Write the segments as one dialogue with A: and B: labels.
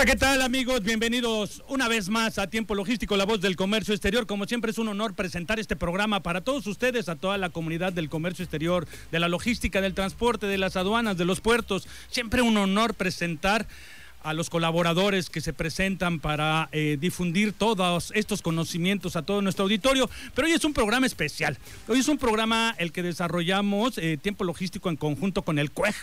A: Hola, ¿qué tal amigos? Bienvenidos una vez más a Tiempo Logístico, la voz del comercio exterior. Como siempre es un honor presentar este programa para todos ustedes, a toda la comunidad del comercio exterior, de la logística, del transporte, de las aduanas, de los puertos. Siempre un honor presentar a los colaboradores que se presentan para eh, difundir todos estos conocimientos a todo nuestro auditorio. Pero hoy es un programa especial. Hoy es un programa el que desarrollamos eh, Tiempo Logístico en conjunto con el CUEG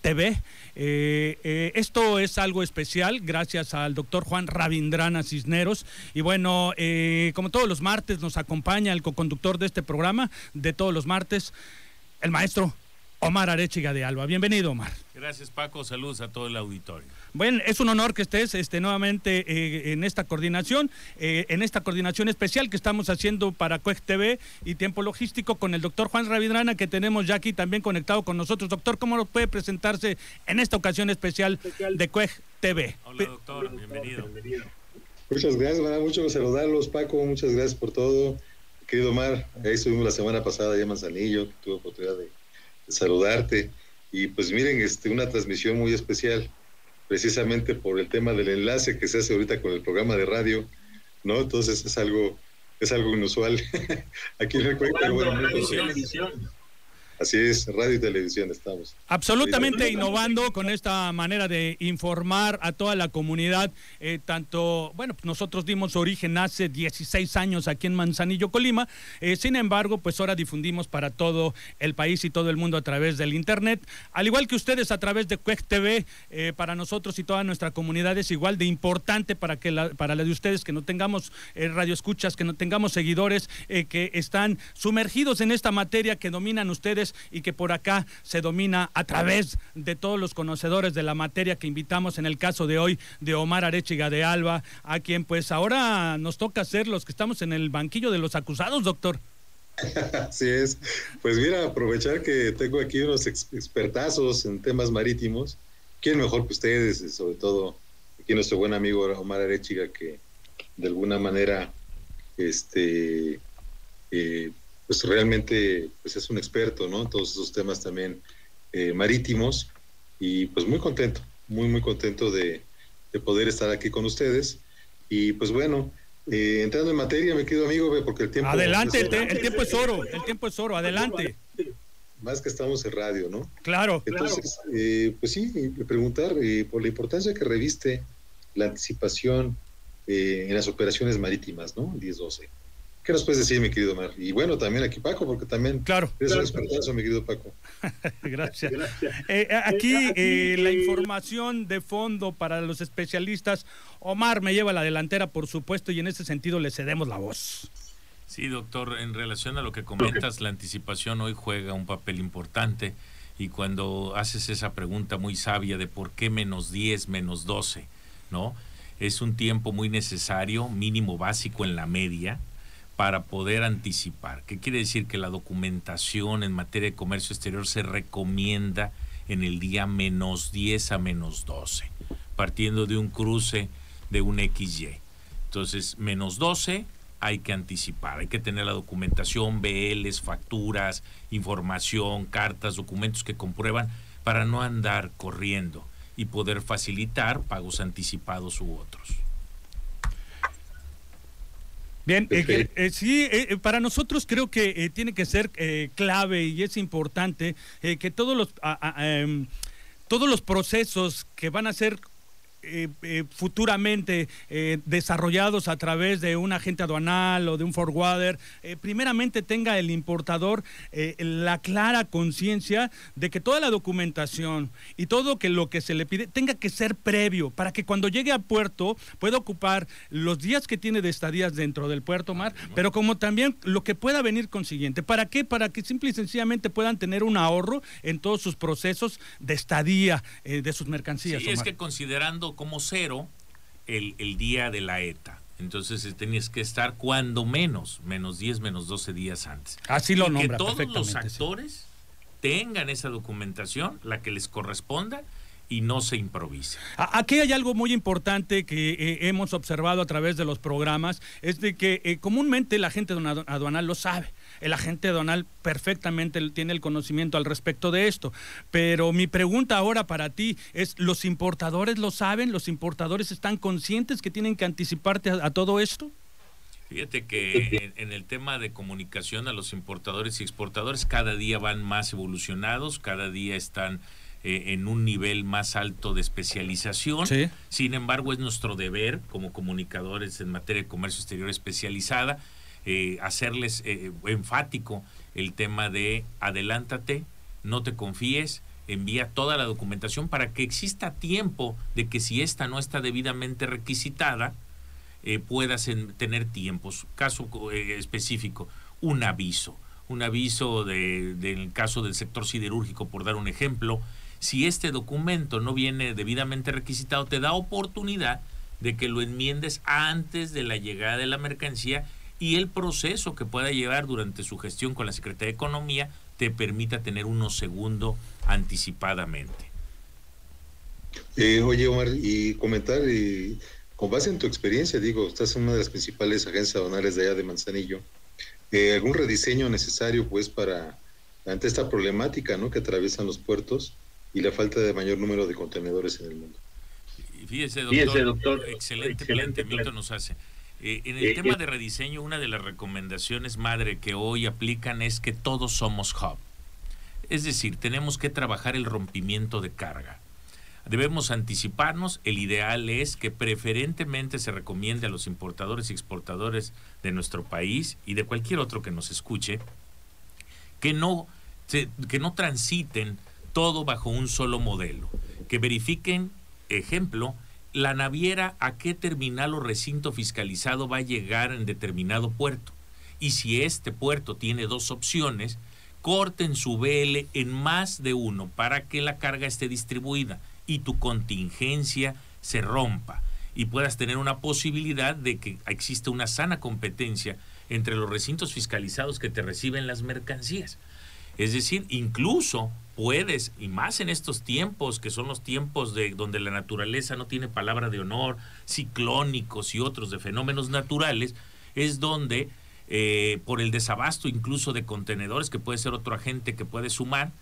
A: TV. Eh, esto es algo especial gracias al doctor Juan Rabindrana Cisneros. Y bueno, como todos los martes nos acompaña el co-conductor de este programa, de todos los martes, el maestro Omar Arechiga de Alba. Bienvenido, Omar.
B: Gracias, Paco. Saludos a todo el auditorio.
A: Bueno, es un honor que estés este, nuevamente eh, en esta coordinación, eh, en esta coordinación especial que estamos haciendo para CUEG TV y Tiempo Logístico con el doctor Juan Ravidrana, que tenemos ya aquí también conectado con nosotros. Doctor, ¿cómo nos puede presentarse en esta ocasión especial de CUEG TV?
B: Hola, doctor. Bienvenido.
C: Muchas gracias, me da mucho saludarlos, Paco. Muchas gracias por todo. Querido Omar, ahí estuvimos la semana pasada ya en Manzanillo, tuve oportunidad de saludarte. Y pues miren, este, una transmisión muy especial, precisamente por el tema del enlace que se hace ahorita con el programa de radio, ¿no? Entonces es algo, es algo inusual aquí en el pero bueno, Así es, radio y televisión estamos.
A: Absolutamente innovando con esta manera de informar a toda la comunidad. Eh, tanto, bueno, nosotros dimos origen hace 16 años aquí en Manzanillo, Colima. Eh, sin embargo, pues ahora difundimos para todo el país y todo el mundo a través del Internet. Al igual que ustedes a través de Cuec TV, eh, para nosotros y toda nuestra comunidad es igual de importante para, que la, para la de ustedes que no tengamos radioescuchas, que no tengamos seguidores, que están sumergidos en esta materia que dominan ustedes y que por acá se domina a través de todos los conocedores de la materia que invitamos en el caso de hoy de Omar Arechiga de Alba, a quien pues ahora nos toca ser los que estamos en el banquillo de los acusados, doctor.
C: Así es. Pues mira, aprovechar que tengo aquí unos expertazos en temas marítimos. ¿Quién mejor que ustedes? Sobre todo aquí nuestro buen amigo Omar Arechiga, que de alguna manera este, eh, pues realmente pues es un experto, ¿no? En todos esos temas también eh, marítimos y pues muy contento, muy, muy contento de, poder estar aquí con ustedes. Y pues bueno, eh, entrando en materia, mi querido amigo, porque el tiempo...
A: Adelante, el, tiempo es oro, el tiempo es oro, adelante.
C: Más que estamos en radio, ¿no?
A: Claro.
C: Entonces, eh, pues sí, preguntar por la importancia que reviste la anticipación en las operaciones marítimas, ¿no? 10-12. ¿Qué nos puedes decir, mi querido Mar? Y bueno, también aquí Paco, porque también
A: claro,
C: es un expertazo, mi querido Paco.
A: Gracias. Eh, aquí eh, la información de fondo para los especialistas. Omar me lleva la delantera, por supuesto, y en ese sentido le cedemos la voz.
B: Sí, doctor, en relación a lo que comentas, la anticipación hoy juega un papel importante y cuando haces esa pregunta muy sabia de por qué menos 10, menos 12, ¿no? Es un tiempo muy necesario, mínimo básico en la media, para poder anticipar. ¿Qué quiere decir? Que la documentación en materia de comercio exterior se recomienda en el día menos 10 a menos 12, partiendo de un cruce de un XY. Entonces, menos 12 hay que anticipar, hay que tener la documentación, BLs, facturas, información, cartas, documentos que comprueban para no andar corriendo y poder facilitar pagos anticipados u otros.
A: Bien, eh, eh, sí, eh, para nosotros creo que tiene que ser clave y es importante que todos los, em, todos los procesos que van a ser eh, eh, futuramente eh, desarrollados a través de un agente aduanal o de un forwarder, primeramente tenga el importador la clara conciencia de que toda la documentación y todo que lo que se le pide tenga que ser previo para que cuando llegue a puerto pueda ocupar los días que tiene de estadías dentro del puerto mar, pero como también lo que pueda venir consiguiente. ¿Para qué? Para que simple y sencillamente puedan tener un ahorro en todos sus procesos de estadía de sus mercancías.
B: Sí, es que considerando como cero el, día de la ETA. Entonces eh, tenías que estar cuando menos, menos 10, menos 12 días antes.
A: Así lo
B: y Que todos los actores tengan esa documentación, la que les corresponda, y no se improvise.
A: Aquí hay algo muy importante que eh, hemos observado a través de los programas, es de que eh, comúnmente la gente aduanal lo sabe. El agente aduanal perfectamente tiene el conocimiento al respecto de esto. Pero mi pregunta ahora para ti es, ¿los importadores lo saben? ¿Los importadores están conscientes que tienen que anticiparte a, todo esto?
B: Fíjate que en, el tema de comunicación a los importadores y exportadores cada día van más evolucionados, cada día están eh, en un nivel más alto de especialización. Sin embargo, es nuestro deber como comunicadores en materia de comercio exterior especializada eh, hacerles eh, enfático el tema de adelántate, no te confíes, envía toda la documentación para que exista tiempo de que si esta no está debidamente requisitada, puedas tener tiempos. Caso específico, un aviso. Un aviso del caso del sector siderúrgico, por dar un ejemplo, si este documento no viene debidamente requisitado, te da oportunidad de que lo enmiendes antes de la llegada de la mercancía y el proceso que pueda llevar durante su gestión con la Secretaría de Economía te permita tener uno segundo anticipadamente.
D: Eh, oye, Omar, y comentar, y con base en tu experiencia, digo, estás en una de las principales agencias aduanales de allá de Manzanillo, eh, ¿algún rediseño necesario, pues, para, ante esta problemática, ¿no?, que atraviesan los puertos? y la falta de mayor número de contenedores en el mundo.
B: Fíjese, doctor, excelente, planteamiento nos hace. Eh, en el eh, tema eh. de rediseño, una de las recomendaciones madre que hoy aplican es que todos somos hub. Es decir, tenemos que trabajar el rompimiento de carga. Debemos anticiparnos, el ideal es que preferentemente se recomiende a los importadores y exportadores de nuestro país y de cualquier otro que nos escuche, que no, que no transiten todo bajo un solo modelo. Que verifiquen, ejemplo, la naviera a qué terminal o recinto fiscalizado va a llegar en determinado puerto. Y si este puerto tiene dos opciones, corten su BL en más de uno para que la carga esté distribuida y tu contingencia se rompa y puedas tener una posibilidad de que exista una sana competencia entre los recintos fiscalizados que te reciben las mercancías. Es decir, incluso puedes, y más en estos tiempos, que son los tiempos de donde la naturaleza no tiene palabra de honor, ciclónicos y otros de fenómenos naturales, es donde eh, por el desabasto incluso de contenedores, que puede ser otro agente que puede sumar,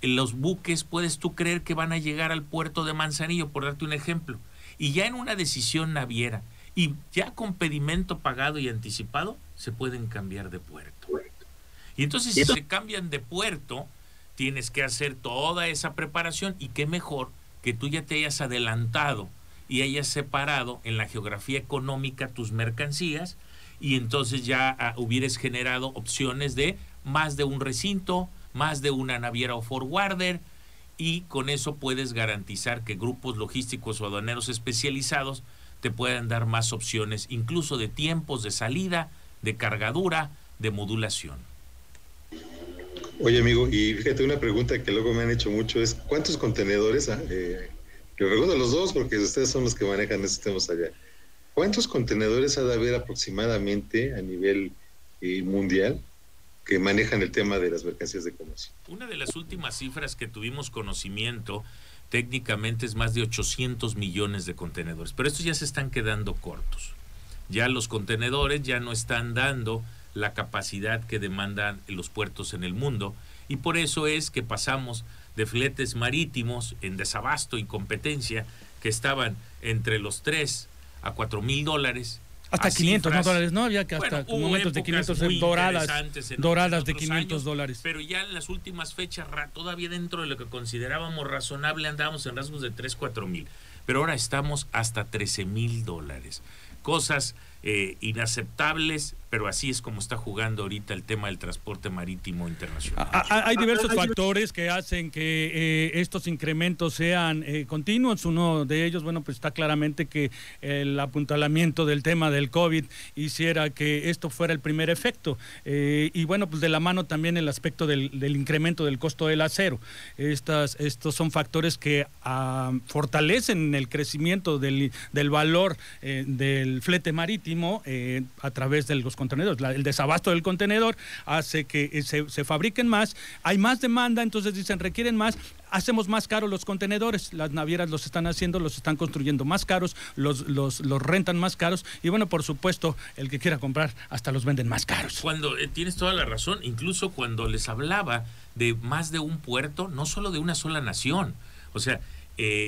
B: los buques puedes tú creer que van a llegar al puerto de Manzanillo, por darte un ejemplo, y ya en una decisión naviera, y ya con pedimento pagado y anticipado, se pueden cambiar de puerto. Y entonces si se cambian de puerto, tienes que hacer toda esa preparación y qué mejor que tú ya te hayas adelantado y hayas separado en la geografía económica tus mercancías y entonces ya ah, hubieras generado opciones de más de un recinto, más de una naviera o forwarder y con eso puedes garantizar que grupos logísticos o aduaneros especializados te puedan dar más opciones, incluso de tiempos de salida, de cargadura, de modulación.
D: Oye, amigo, y fíjate, una pregunta que luego me han hecho mucho es, ¿cuántos contenedores, eh, que pregunto a los dos porque ustedes son los que manejan esos temas allá, ¿cuántos contenedores ha de haber aproximadamente a nivel eh, mundial que manejan el tema de las mercancías de comercio?
B: Una de las últimas cifras que tuvimos conocimiento técnicamente es más de 800 millones de contenedores, pero estos ya se están quedando cortos. Ya los contenedores ya no están dando la capacidad que demandan los puertos en el mundo y por eso es que pasamos de fletes marítimos en desabasto y competencia que estaban entre los 3 a 4 mil dólares
A: hasta 500 dólares, ¿no? Ya que hasta momentos de 500 doradas, doradas de 500 dólares.
B: Pero ya en las últimas fechas, todavía dentro de lo que considerábamos razonable, andábamos en rasgos de 3, 4 mil. pero ahora estamos hasta 13 mil dólares. Cosas eh, inaceptables, pero así es como está jugando ahorita el tema del transporte marítimo internacional.
A: Ah, ah, hay diversos factores que hacen que eh, estos incrementos sean eh, continuos. Uno de ellos, bueno, pues está claramente que el apuntalamiento del tema del COVID hiciera que esto fuera el primer efecto. y bueno, pues de la mano también el aspecto del, incremento del costo del acero. Estas, estos son factores que ah, fortalecen el crecimiento del, del valor del flete marítimo eh, a través de los contenedores. el desabasto del contenedor hace que eh, se, fabriquen más, hay más demanda, entonces dicen requieren más, hacemos más caros los contenedores, las navieras los están haciendo, los están construyendo más caros, los, los, los rentan más caros y bueno, por supuesto, el que quiera comprar hasta los venden más caros.
B: Cuando eh, tienes toda la razón, incluso cuando les hablaba de más de un puerto, no solo de una sola nación, o sea,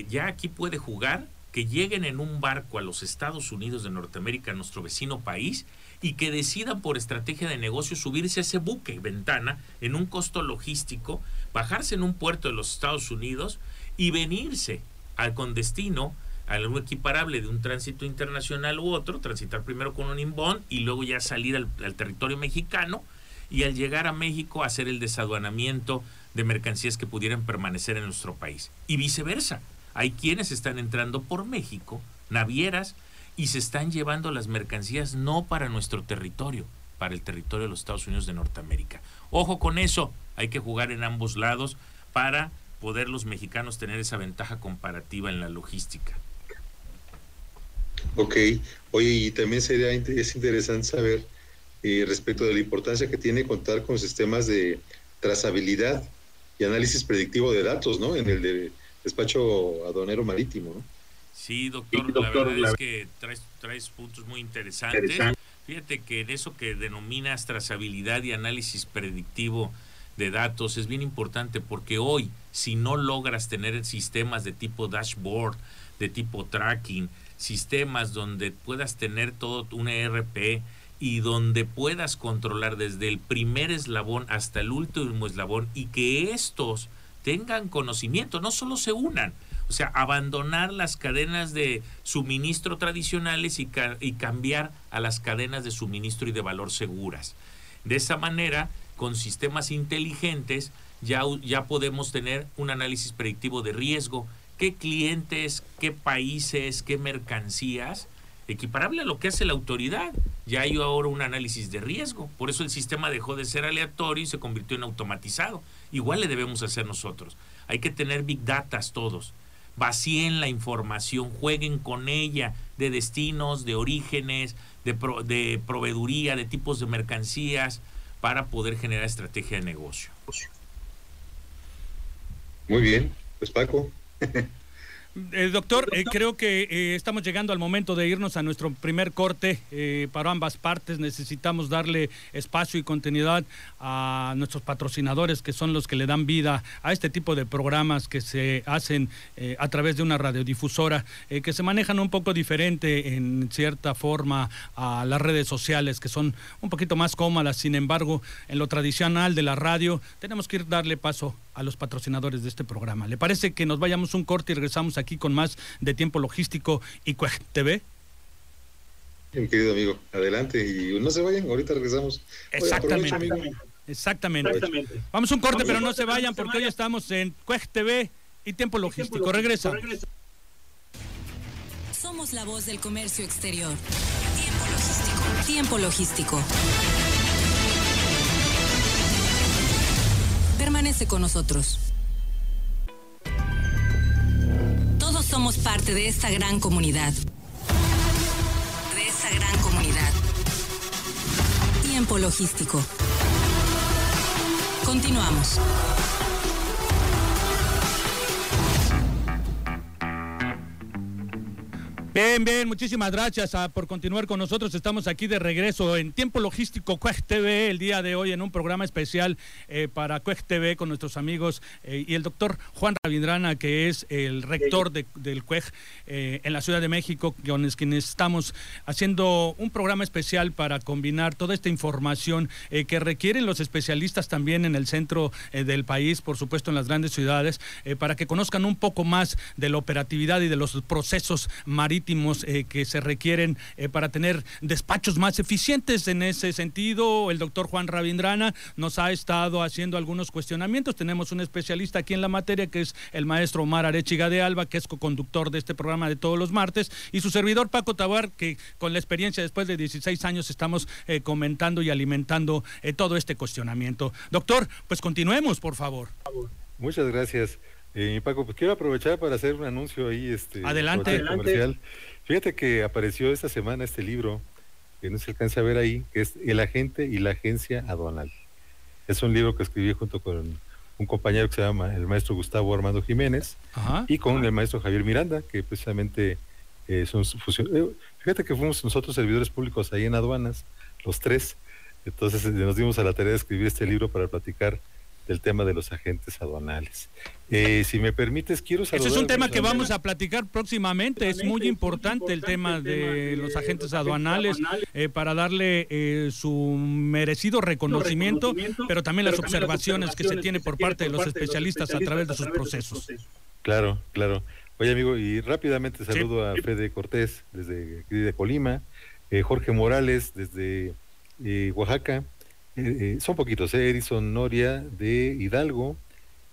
B: ya aquí puede jugar que lleguen en un barco a los Estados Unidos de Norteamérica, nuestro vecino país, y que decidan por estrategia de negocio subirse a ese buque ventana en un costo logístico, bajarse en un puerto de los Estados Unidos y venirse al con destino a algo equiparable de un tránsito internacional u otro, transitar primero con un inbound y luego ya salir al, al territorio mexicano y al llegar a México hacer el desaduanamiento de mercancías que pudieran permanecer en nuestro país y viceversa. Hay quienes están entrando por México, navieras, y se están llevando las mercancías no para nuestro territorio, para el territorio de los Estados Unidos de Norteamérica. Ojo con eso, hay que jugar en ambos lados para poder los mexicanos tener esa ventaja comparativa en la logística.
D: Ok, oye, y también sería es interesante saber eh, respecto de la importancia que tiene contar con sistemas de trazabilidad y análisis predictivo de datos, ¿no? En el de despacho aduanero marítimo. ¿no?
B: Sí, doctor, la verdad es que traes, traes puntos muy interesantes. Fíjate que en eso que denominas trazabilidad y análisis predictivo de datos es bien importante porque hoy, si no logras tener sistemas de tipo dashboard, de tipo tracking, sistemas donde puedas tener todo un ERP y donde puedas controlar desde el primer eslabón hasta el último eslabón y que estos tengan conocimiento, no solo se unan, o sea, abandonar las cadenas de suministro tradicionales y, cambiar a las cadenas de suministro y de valor seguras. De esa manera, con sistemas inteligentes, ya, ya podemos tener un análisis predictivo de riesgo, qué clientes, qué países, qué mercancías, equiparable a lo que hace la autoridad. Ya hay ahora un análisis de riesgo, por eso el sistema dejó de ser aleatorio y se convirtió en automatizado. Igual le debemos hacer nosotros. Hay que tener big data todos. Vacíen la información, jueguen con ella de destinos, de orígenes, de, de proveeduría, de tipos de mercancías, para poder generar estrategia de negocio.
D: Muy bien, pues Paco.
A: Eh, doctor, eh, creo que eh, estamos llegando al momento de irnos a nuestro primer corte para ambas partes. Necesitamos darle espacio y continuidad a nuestros patrocinadores, que son los que le dan vida a este tipo de programas que se hacen a través de una radiodifusora, que se manejan un poco diferente en cierta forma a las redes sociales, que son un poquito más cómodas. Sin embargo, en lo tradicional de la radio, tenemos que ir darle paso a los patrocinadores de este programa. ¿Le parece que nos vayamos un corte y regresamos aquí con más de tiempo logístico y Cuej TV?
D: Mi querido amigo, adelante y no se vayan, ahorita regresamos.
A: Exactamente. Exactamente. Vamos un corte, pero no se vayan porque hoy estamos en Cuej TV y tiempo logístico. Regresa.
E: Somos la voz del comercio exterior. Tiempo logístico. Tiempo logístico. Permanece con nosotros. Todos somos parte de esta gran comunidad. De esta gran comunidad. Tiempo logístico. Continuamos.
A: Bien, bien, muchísimas gracias ah, por continuar con nosotros. Estamos aquí de regreso en Tiempo Logístico Cuej TV el día de hoy en un programa especial eh, para Cuej TV con nuestros amigos eh, y el doctor Juan Ravindrana, que es el rector del Cuej eh, en la Ciudad de México, con quienes estamos haciendo un programa especial para combinar toda esta información que requieren los especialistas también en el centro del país, por supuesto en las grandes ciudades, para que conozcan un poco más de la operatividad y de los procesos marítimos eh, que se requieren eh, para tener despachos más eficientes. En ese sentido, el doctor Juan Ravindrana nos ha estado haciendo algunos cuestionamientos. Tenemos un especialista aquí en la materia que es el maestro Omar Arechiga de Alba, que es co-conductor de este programa de todos los martes, y su servidor Paco Tabar, que con la experiencia después de 16 años estamos eh, comentando y alimentando todo este cuestionamiento. Doctor, pues continuemos, por favor.
C: Muchas gracias. Eh, Paco, pues quiero aprovechar para hacer un anuncio ahí, este,
A: adelante,
C: comercial. Fíjate que apareció esta semana este libro que no se alcanza a ver ahí, que es El agente y la agencia aduanal. Es un libro que escribí junto con un compañero que se llama el maestro Gustavo Armando Jiménez y con el maestro Javier Miranda, que precisamente eh, son eh, Fíjate que fuimos nosotros servidores públicos ahí en aduanas, los tres. Entonces nos dimos a la tarea de escribir este libro para platicar del tema de los agentes aduanales. Eh, si me permites, quiero
A: saludar... Ese es un tema que vamos a platicar próximamente. Es muy importante el tema de los agentes aduanales eh, para darle eh, su merecido reconocimiento, pero también las observaciones que se tiene por parte de los especialistas a través de sus procesos.
C: Claro, claro. Oye, amigo, y rápidamente saludo a Fede Cortés desde de Colima, Jorge Morales desde Oaxaca, eh, eh, son poquitos, eh, Edison Noria de Hidalgo,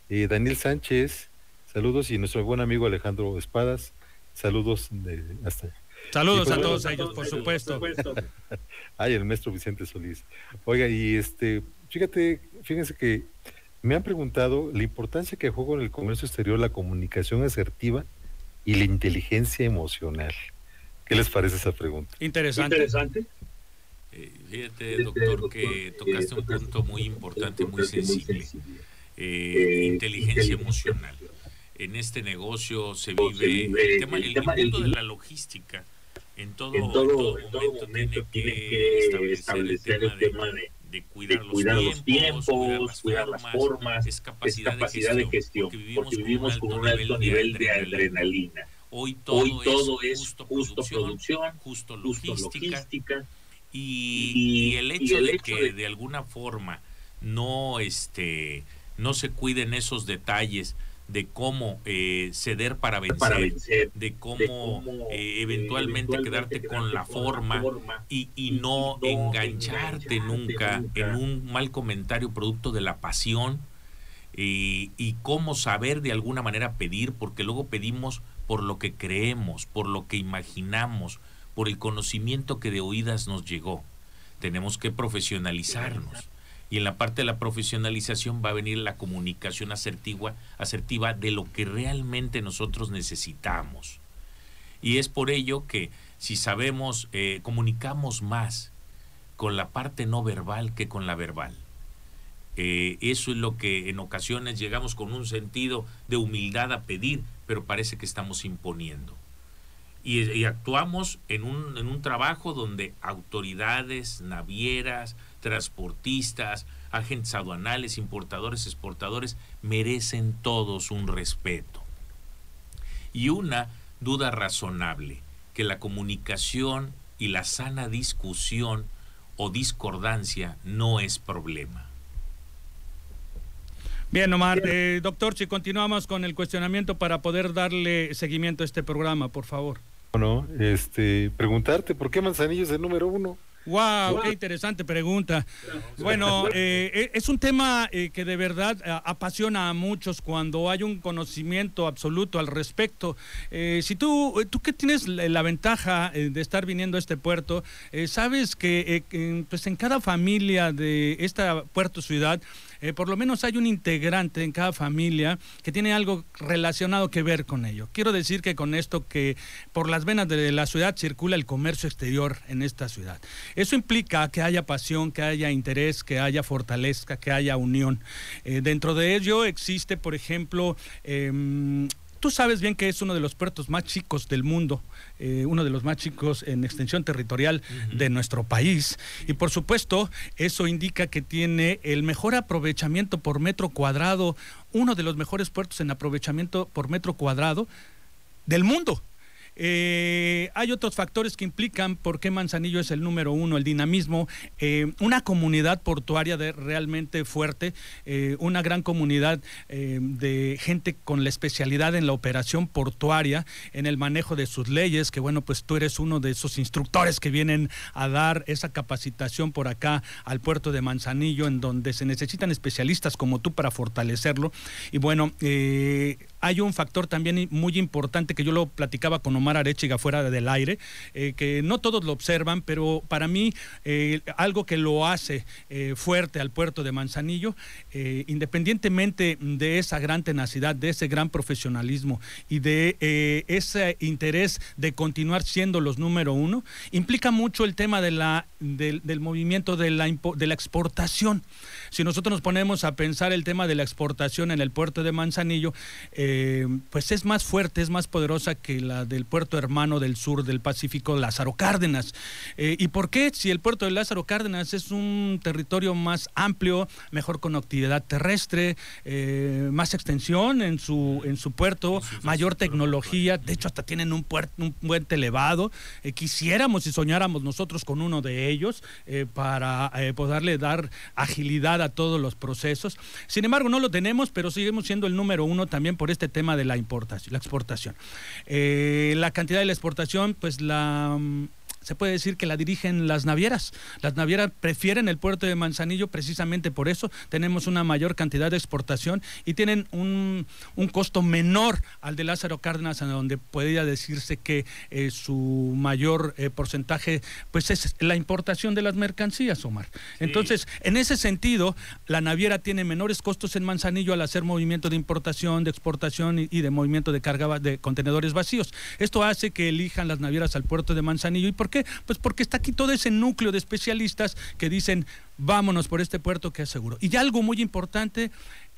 C: eh, Daniel Sánchez, saludos, y nuestro buen amigo Alejandro Espadas, saludos de hasta
A: Saludos a todos ellos, por supuesto.
C: Ay, el maestro Vicente Solís. Oiga, y este, fíjate, fíjense que me han preguntado la importancia que juega en el comercio exterior la comunicación asertiva y la inteligencia emocional. ¿Qué les parece esa pregunta?
A: Interesante. Interesante.
B: Eh, fíjate, doctor, que tocaste un punto muy importante, muy sensible. Eh, inteligencia emocional. En este negocio se vive el tema, el mundo de la logística. En todo, en todo, momento, tiene que establecer el tema de, cuidar, los, tiempos, cuidar las formas, es capacidad, de gestión, porque vivimos, con un alto nivel de adrenalina. Hoy todo, es justo, producción, justo logística y, el hecho de que de alguna forma no este no se cuiden esos detalles de cómo eh, ceder para vencer, de cómo, eh, eventualmente quedarte con la forma y, y no engancharte nunca en un mal comentario producto de la pasión y, y cómo saber de alguna manera pedir, porque luego pedimos por lo que creemos, por lo que imaginamos, por el conocimiento que de oídas nos llegó. Tenemos que profesionalizarnos. Y en la parte de la profesionalización va a venir la comunicación asertiva, de lo que realmente nosotros necesitamos. Y es por ello que si sabemos, eh, comunicamos más con la parte no verbal que con la verbal. Eh, eso es lo que en ocasiones llegamos con un sentido de humildad a pedir, pero parece que estamos imponiendo y, actuamos en un, en un trabajo donde autoridades, navieras, transportistas, agentes aduanales, importadores, exportadores, merecen todos un respeto. Y una duda razonable, que la comunicación y la sana discusión o discordancia no es problema.
A: Bien, Omar. Eh, doctor, si continuamos con el cuestionamiento para poder darle seguimiento a este programa, por favor.
C: Bueno, este, preguntarte, ¿por qué Manzanillo es el número uno?
A: Wow, qué interesante pregunta. Bueno, eh, eh, es un tema eh, que de verdad apasiona a muchos cuando hay un conocimiento absoluto al respecto. si tú, tú que tienes la, ventaja de estar viniendo a este puerto, sabes que pues en cada familia de esta puerto ciudad eh, por lo menos hay un integrante en cada familia que tiene algo relacionado que ver con ello. Quiero decir que con esto que por las venas de la ciudad circula el comercio exterior en esta ciudad. Eso implica que haya pasión, que haya interés, que haya fortaleza, que haya unión. Eh, dentro de ello existe, por ejemplo, em, Tú sabes bien que es uno de los puertos más chicos del mundo, eh, uno de los más chicos en extensión territorial de nuestro país. Y por supuesto, eso indica que tiene el mejor aprovechamiento por metro cuadrado, uno de los mejores puertos en aprovechamiento por metro cuadrado del mundo. Eh, hay otros factores que implican por qué Manzanillo es el número uno, el dinamismo, eh, una comunidad portuaria de, realmente fuerte, eh, una gran comunidad de gente con la especialidad en la operación portuaria, en el manejo de sus leyes, que bueno, pues tú eres uno de esos instructores que vienen a dar esa capacitación por acá al puerto de Manzanillo, en donde se necesitan especialistas como tú para fortalecerlo. Y bueno, hay un factor también muy importante que yo lo platicaba con Omar Arechiga fuera del aire, eh, que no todos lo observan, pero para mí eh, algo que lo hace eh, fuerte al puerto de Manzanillo, independientemente de esa gran tenacidad, de ese gran profesionalismo y de ese interés de continuar siendo los número uno, implica mucho el tema de la, del, movimiento de la, de la exportación. Si nosotros nos ponemos a pensar el tema de la exportación en el puerto de Manzanillo, pues es más fuerte, es más poderosa que la del puerto hermano del sur del Pacífico, Lázaro Cárdenas. Eh, ¿Y por qué? Si el puerto de Lázaro Cárdenas es un territorio más amplio, mejor conectividad terrestre, eh, más extensión en su, en su puerto, mayor tecnología, de hecho hasta tienen un, puerto, un puente elevado. quisiéramos y soñáramos nosotros con uno de ellos para poderle dar agilidad a todos los procesos. Sin embargo, no lo tenemos, pero seguimos siendo el número uno también por este tema de la importación, la exportación. Eh, la cantidad de la exportación, pues la mm, se puede decir que la dirigen las navieras. Las navieras prefieren el puerto de Manzanillo precisamente por eso. Tenemos una mayor cantidad de exportación y tienen un, costo menor al de Lázaro Cárdenas, en donde podría decirse que eh, su mayor eh, porcentaje pues es la importación de las mercancías, Omar. Entonces, en ese sentido, la naviera tiene menores costos en Manzanillo al hacer movimiento de importación, de exportación y, y de movimiento de carga de contenedores vacíos. Esto hace que elijan las navieras al puerto de Manzanillo y por qué? Pues porque está aquí todo ese núcleo de especialistas que dicen, vámonos por este puerto que es seguro. Y ya algo muy importante,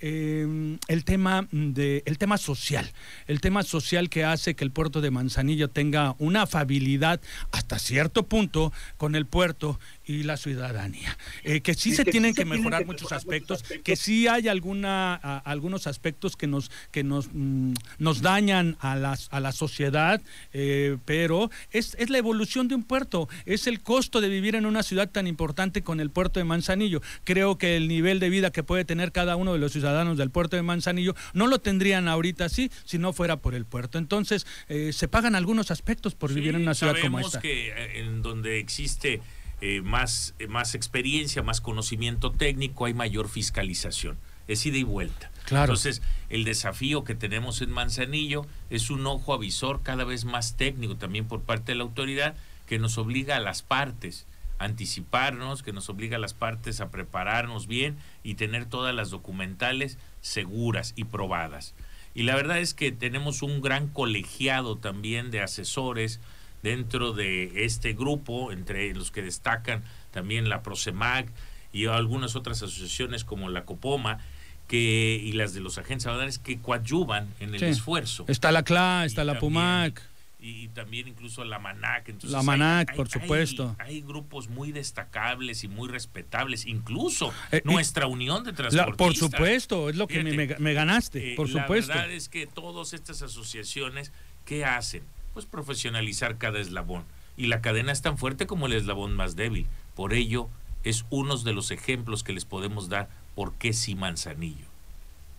A: eh, el, tema de, el tema social, el tema social que hace que el puerto de Manzanillo tenga una afabilidad hasta cierto punto con el puerto y la ciudadanía. Eh, que sí se tienen que mejorar muchos aspectos, que sí hay alguna, algunos aspectos que nos, que nos, mm, nos dañan a, las, a la sociedad, eh, pero es, es la evolución de un puerto, es el costo de vivir en una ciudad tan importante con el puerto de Manzanillo. Creo que el nivel de vida que puede tener cada uno de los ciudadanos del puerto de Manzanillo no lo tendrían ahorita así si no fuera por el puerto. Entonces, eh, se pagan algunos aspectos por vivir en una ciudad como esta.
B: que eh, en donde existe eh, más, más experiencia, más conocimiento técnico, hay mayor fiscalización. Es ida y vuelta.
A: Claro.
B: Entonces, el desafío que tenemos en Manzanillo es un ojo avisor cada vez más técnico también por parte de la autoridad que nos obliga a las partes anticiparnos, que nos obliga a las partes a prepararnos bien y tener todas las documentales seguras y probadas. Y la verdad es que tenemos un gran colegiado también de asesores dentro de este grupo, entre los que destacan también la Prosemac y algunas otras asociaciones como la Copoma, que, y las de los agentes aduanales que coadyuvan en el esfuerzo.
A: Está la CLA, está la PUMAC
B: y también incluso la MANAC. Entonces
A: la MANAC, por supuesto.
B: Hay, grupos muy destacables y muy respetables, incluso eh, nuestra unión de transportistas.
A: por supuesto, es lo que me, ganaste, eh, por supuesto.
B: La verdad es que todas estas asociaciones, ¿qué hacen? Pues profesionalizar cada eslabón. Y la cadena es tan fuerte como el eslabón más débil. Por ello, es uno de los ejemplos que les podemos dar por qué sí Manzanillo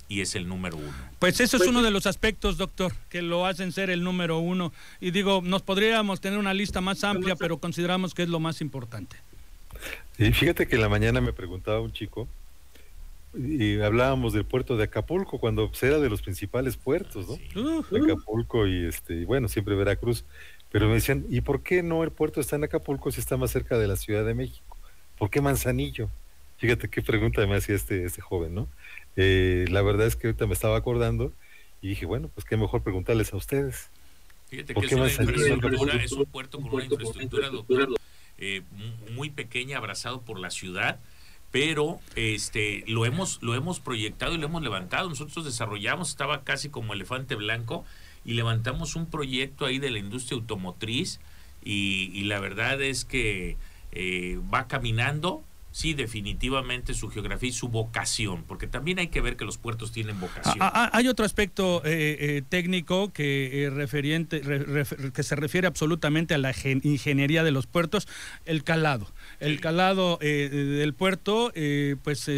B: y es el número uno.
A: Pues eso es pues uno de los aspectos, doctor, que lo hacen ser el número uno. Y digo, nos podríamos tener una lista más amplia, pero consideramos que es lo más importante.
C: Y fíjate que en la mañana me preguntaba un chico, y hablábamos del puerto de Acapulco, cuando era de los principales puertos, ¿no? Acapulco y, este, bueno, siempre Veracruz. Pero me decían, ¿y por qué no el puerto está en Acapulco si está más cerca de la Ciudad de México? ¿Por qué Manzanillo? Fíjate qué pregunta me hacía este, este joven, ¿no? Eh, la verdad es que ahorita me estaba acordando y dije, bueno, pues qué mejor preguntarles a ustedes.
B: Fíjate que es, una infraestructura, es un puerto con una infraestructura, doctor, eh, muy pequeña, abrazado por la ciudad, pero este lo hemos lo hemos proyectado y lo hemos levantado. Nosotros desarrollamos, estaba casi como elefante blanco y levantamos un proyecto ahí de la industria automotriz y, la verdad es que eh, va caminando sí, definitivamente su geografía y su vocación, porque también hay que ver que los puertos tienen vocación.
A: Ah, ah, hay otro aspecto eh, eh, técnico que, referiente, que se refiere absolutamente a la ingeniería de los puertos, el calado. El calado eh, del puerto, pues,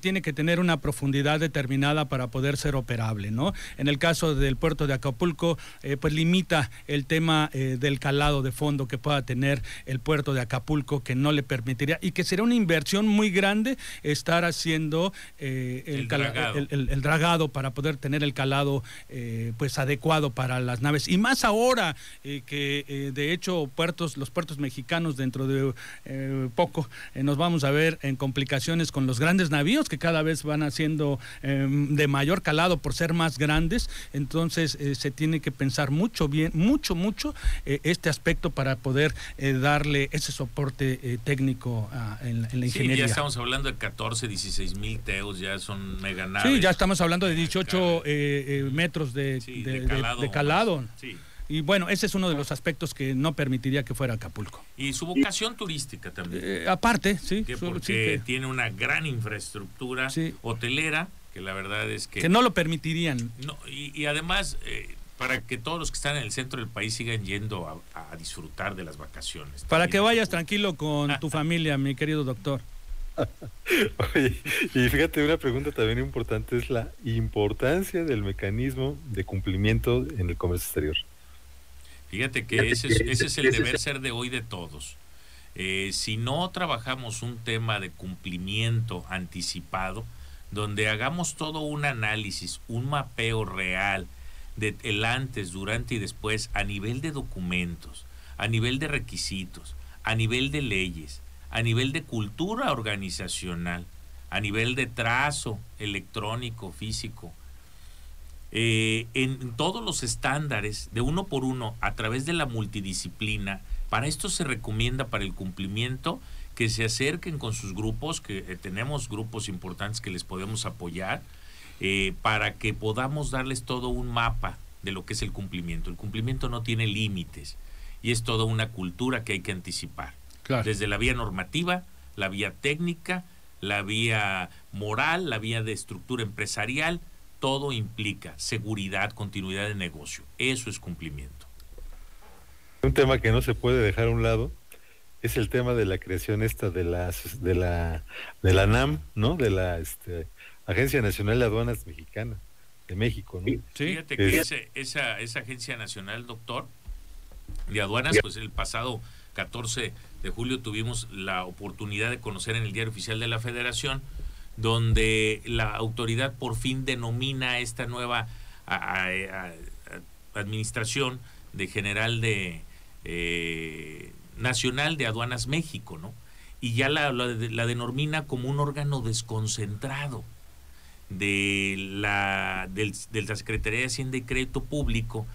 A: tiene que tener una profundidad determinada para poder ser operable, ¿no? En el caso del puerto de Acapulco, pues limita el tema del calado de fondo que pueda tener el puerto de Acapulco, que no le permitiría y que sería una inversión muy grande estar haciendo eh, el, dragado. para poder tener el calado eh, pues adecuado para las naves y más ahora eh, que de hecho puertos los puertos mexicanos dentro de poco nos vamos a ver en complicaciones con los grandes navíos que cada vez van haciendo em, de mayor calado por ser más grandes. Entonces se tiene que pensar mucho bien mucho mucho este aspecto para poder darle ese soporte técnico en, en la Sí,
B: ya estamos hablando de 14, 16 mil teos, ya son mega naves.
A: Sí, ya estamos hablando de 18 eh, eh, metros de, calado. Y bueno, ese es uno de los aspectos que no permitiría que fuera Acapulco.
B: Y su vocación turística también.
A: Eh, aparte, sí.
B: porque tiene una gran infraestructura hotelera, que la verdad es que...
A: Que no lo permitirían.
B: No, y, además, para que todos los que están en el centro del país sigan yendo a, disfrutar de las vacaciones.
A: Para que vayas tranquilo con tu familia, mi querido doctor.
C: Oye, y fíjate, una pregunta también importante es la importancia del mecanismo de cumplimiento en el comercio exterior.
B: Fíjate que ese es, el deber ser de hoy de todos. Eh, si no trabajamos un tema de cumplimiento anticipado, donde hagamos todo un análisis, un mapeo real, de el antes, durante y después a nivel de documentos, a nivel de requisitos, a nivel de leyes, a nivel de cultura organizacional, a nivel de trazo electrónico, físico, eh, en todos los estándares de uno por uno a través de la multidisciplina. Para esto se recomienda para el cumplimiento que se acerquen con sus grupos, que eh, tenemos grupos importantes que les podemos apoyar, eh, para que podamos darles todo un mapa de lo que es el cumplimiento. El cumplimiento no tiene límites y es toda una cultura que hay que anticipar. Desde la vía normativa, la vía técnica, la vía moral, la vía de estructura empresarial, todo implica seguridad, continuidad de negocio. Eso es cumplimiento.
C: Un tema que no se puede dejar a un lado es el tema de la creación esta de las de la de la NAM, ¿no? De la este, Agencia Nacional de Aduanas Mexicana, de México, ¿no?
B: Sí. Fíjate que esa, esa Agencia Nacional, doctor, de Aduanas, pues el pasado 14 de julio tuvimos la oportunidad de conocer en el Diario Oficial de la Federación, donde la autoridad por fin denomina esta nueva administración de general de eh, nacional de aduanas México, ¿no? Y ya la, la denomina como un órgano desconcentrado de la, del, Secretaría de Hacienda y Crédito Público,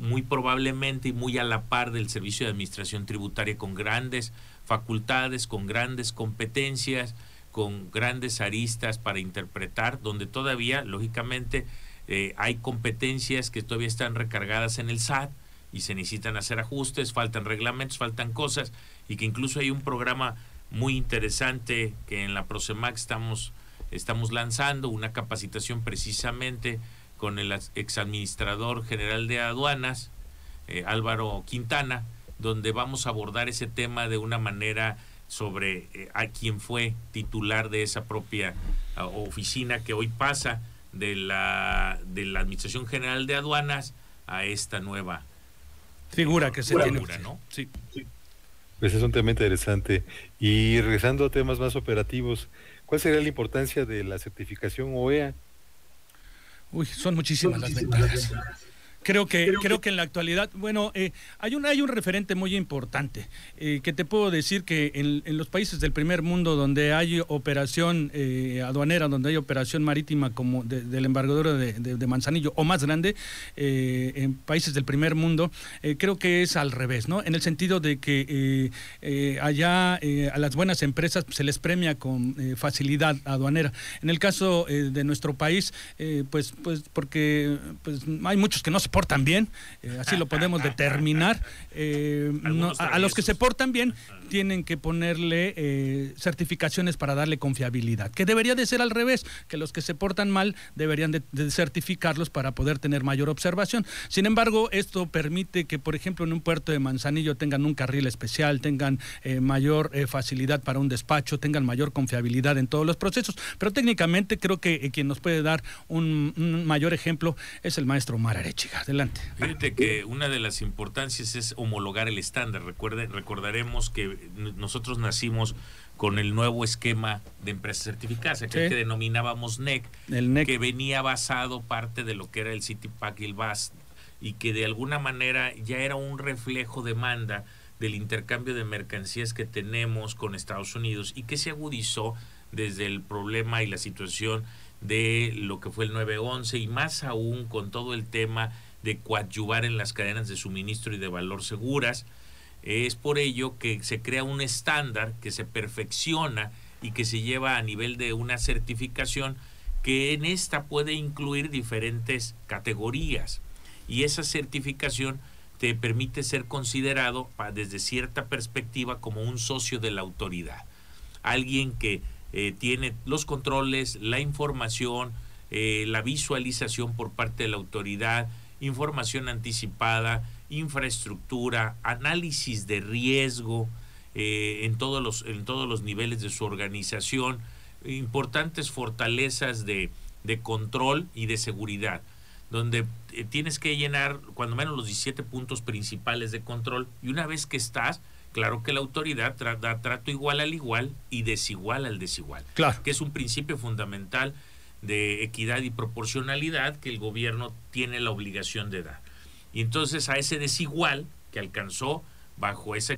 B: muy probablemente y muy a la par del Servicio de Administración Tributaria, con grandes facultades, con grandes competencias, con grandes aristas para interpretar, donde todavía, lógicamente, eh, hay competencias que todavía están recargadas en el SAT y se necesitan hacer ajustes, faltan reglamentos, faltan cosas, y que incluso hay un programa muy interesante que en la Prosemac estamos estamos lanzando una capacitación precisamente con el exadministrador general de aduanas, eh, Álvaro Quintana, donde vamos a abordar ese tema de una manera sobre eh, a quien fue titular de esa propia oficina que hoy pasa de la, de la Administración General de Aduanas a esta nueva
A: figura que se tiene.
B: ¿no?
A: Sí.
C: Pues es un tema interesante. Y regresando a temas más operativos, ¿Cuál sería la importancia de la certificación OEA?
A: Uy, son muchísimas las ventajas. Creo que, creo, que, en la actualidad, bueno, eh, hay, un, hay un referente muy importante eh, que te puedo decir que en, los países del primer mundo donde hay operación eh, aduanera, donde hay operación marítima como del embargador de, Manzanillo o más grande, en países del primer mundo, creo que es al revés, ¿no? En el sentido de que allá a las buenas empresas se les premia con facilidad aduanera. En el caso de nuestro país, pues, pues porque pues, hay muchos que no se portan bien, eh, así lo podemos determinar. Eh, a, los que se portan bien tienen que ponerle eh, certificaciones para darle confiabilidad, que debería de ser al revés, que los que se portan mal deberían de, certificarlos para poder tener mayor observación. Sin embargo, esto permite que, por ejemplo, en un puerto de Manzanillo tengan un carril especial, tengan mayor facilidad para un despacho, tengan mayor confiabilidad en todos los procesos. Pero técnicamente creo que quien nos puede dar un, un mayor ejemplo es el maestro Omar Arechiga. Adelante.
B: Fíjate que una de las importancias es homologar el estándar. Recuerde, recordaremos que nosotros nacimos con el nuevo esquema de empresas certificadas, que denominábamos NEC,
A: NEC,
B: que venía basado parte de lo que era el CityPack y el BAS, y que de alguna manera ya era un reflejo demanda del intercambio de mercancías que tenemos con Estados Unidos y que se agudizó desde el problema y la situación de lo que fue el 911 y más aún con todo el tema de coadyuvar en las cadenas de suministro y de valor seguras. Es por ello que se crea un estándar que se perfecciona y que se lleva a nivel de una certificación que en esta puede incluir diferentes categorías. Y esa certificación te permite ser considerado desde cierta perspectiva como un socio de la autoridad, alguien que eh, tiene los controles, la información, eh, la visualización por parte de la autoridad, información anticipada, infraestructura, análisis de riesgo eh, en, todos los, en todos los niveles de su organización, importantes fortalezas de, de control y de seguridad, donde eh, tienes que llenar cuando menos los 17 puntos principales de control y una vez que estás, claro que la autoridad da trato igual al igual y desigual al desigual,
A: claro.
B: que es un principio fundamental de equidad y proporcionalidad que el gobierno tiene la obligación de dar. Y entonces a ese desigual que alcanzó bajo esa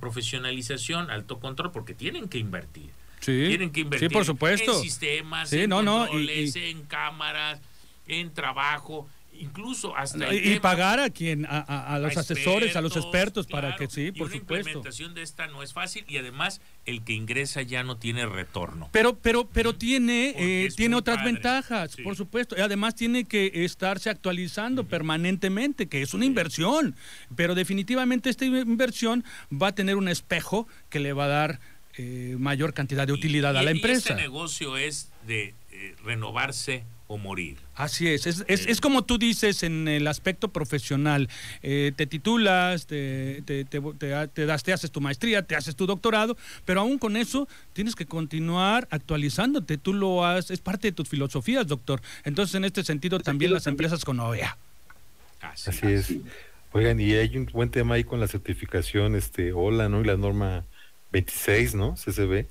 B: profesionalización, alto control, porque tienen que invertir. tienen que invertir
A: por supuesto.
B: en sistemas, en controles, en cámaras, en trabajo incluso hasta
A: y, pagar a quien a, los asesores a los expertos para que sí por supuesto. la
B: implementación de esta no es fácil y además el que ingresa ya no tiene retorno.
A: Pero pero pero tiene eh, tiene otras ventajas por supuesto. Y además tiene que estarse actualizando permanentemente que es una inversión. Pero definitivamente esta inversión va a tener un espejo que le va a dar eh, mayor cantidad de utilidad a la empresa. y
B: este negocio es de eh, renovarse o morir.
A: Así es, es, es, es, como tú dices en el aspecto profesional, eh, te titulas, te, te, te, das, te haces tu maestría, te haces tu doctorado, pero aún con eso tienes que continuar actualizándote, tú lo haces, es parte de tus filosofías, doctor. Entonces, en este sentido, también las empresas con OEA.
C: Así, es. Oigan, y hay un buen tema ahí con la certificación, este, hola, ¿no? Y la norma 26, ¿no? CCB